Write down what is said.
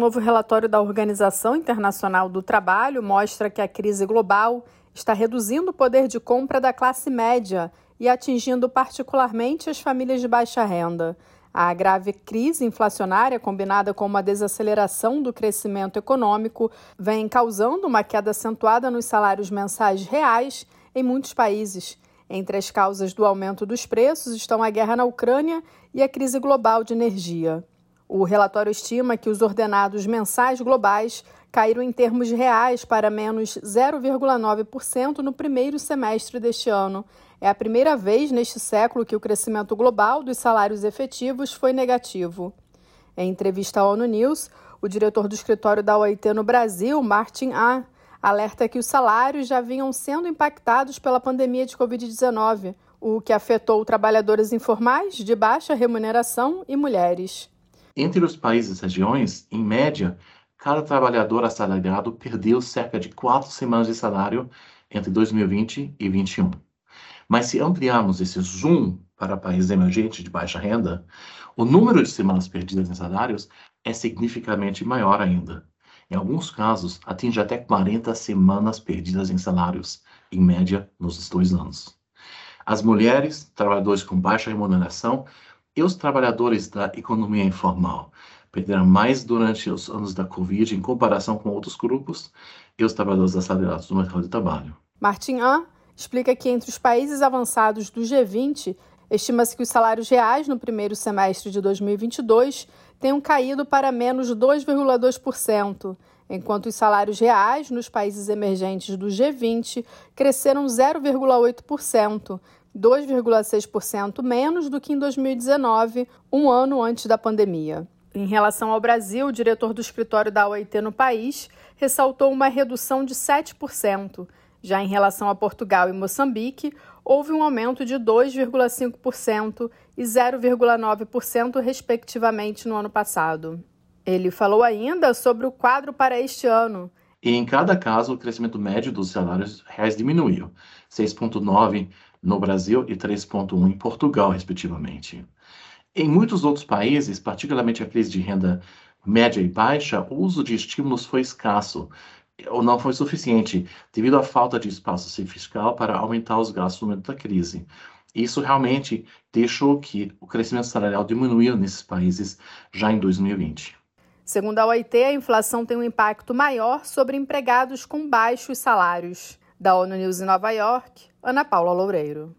novo relatório da Organização Internacional do Trabalho mostra que a crise global está reduzindo o poder de compra da classe média e atingindo particularmente as famílias de baixa renda. A grave crise inflacionária, combinada com uma desaceleração do crescimento econômico, vem causando uma queda acentuada nos salários mensais reais em muitos países. Entre as causas do aumento dos preços estão a guerra na Ucrânia e a crise global de energia. O relatório estima que os ordenados mensais globais caíram em termos reais para menos 0,9% no primeiro semestre deste ano. É a primeira vez neste século que o crescimento global dos salários efetivos foi negativo. Em entrevista à ONU News, o diretor do escritório da OIT no Brasil, Martin A., alerta que os salários já vinham sendo impactados pela pandemia de Covid-19, o que afetou trabalhadores informais de baixa remuneração e mulheres. Entre os países e regiões, em média, cada trabalhador assalariado perdeu cerca de quatro semanas de salário entre 2020 e 2021. Mas se ampliarmos esse zoom para países emergentes de baixa renda, o número de semanas perdidas em salários é significativamente maior ainda. Em alguns casos, atinge até 40 semanas perdidas em salários, em média, nos dois anos. As mulheres, trabalhadores com baixa remuneração e os trabalhadores da economia informal perderam mais durante os anos da Covid em comparação com outros grupos e os trabalhadores assalariados do mercado de trabalho. Martin A. explica que entre os países avançados do G20, estima-se que os salários reais no primeiro semestre de 2022 tenham caído para menos 2,2%, enquanto os salários reais nos países emergentes do G20 cresceram 0,8%, 2,6% menos do que em 2019, um ano antes da pandemia. Em relação ao Brasil, o diretor do escritório da OIT no país ressaltou uma redução de 7%. Já em relação a Portugal e Moçambique, houve um aumento de 2,5% e 0,9%, respectivamente, no ano passado. Ele falou ainda sobre o quadro para este ano. E em cada caso, o crescimento médio dos salários reais diminuiu, 6,9% no Brasil e 3,1% em Portugal, respectivamente. Em muitos outros países, particularmente aqueles de renda média e baixa, o uso de estímulos foi escasso ou não foi suficiente devido à falta de espaço fiscal para aumentar os gastos no momento da crise. Isso realmente deixou que o crescimento salarial diminuiu nesses países já em 2020. Segundo a OIT, a inflação tem um impacto maior sobre empregados com baixos salários. Da ONU News em Nova York, Ana Paula Loureiro.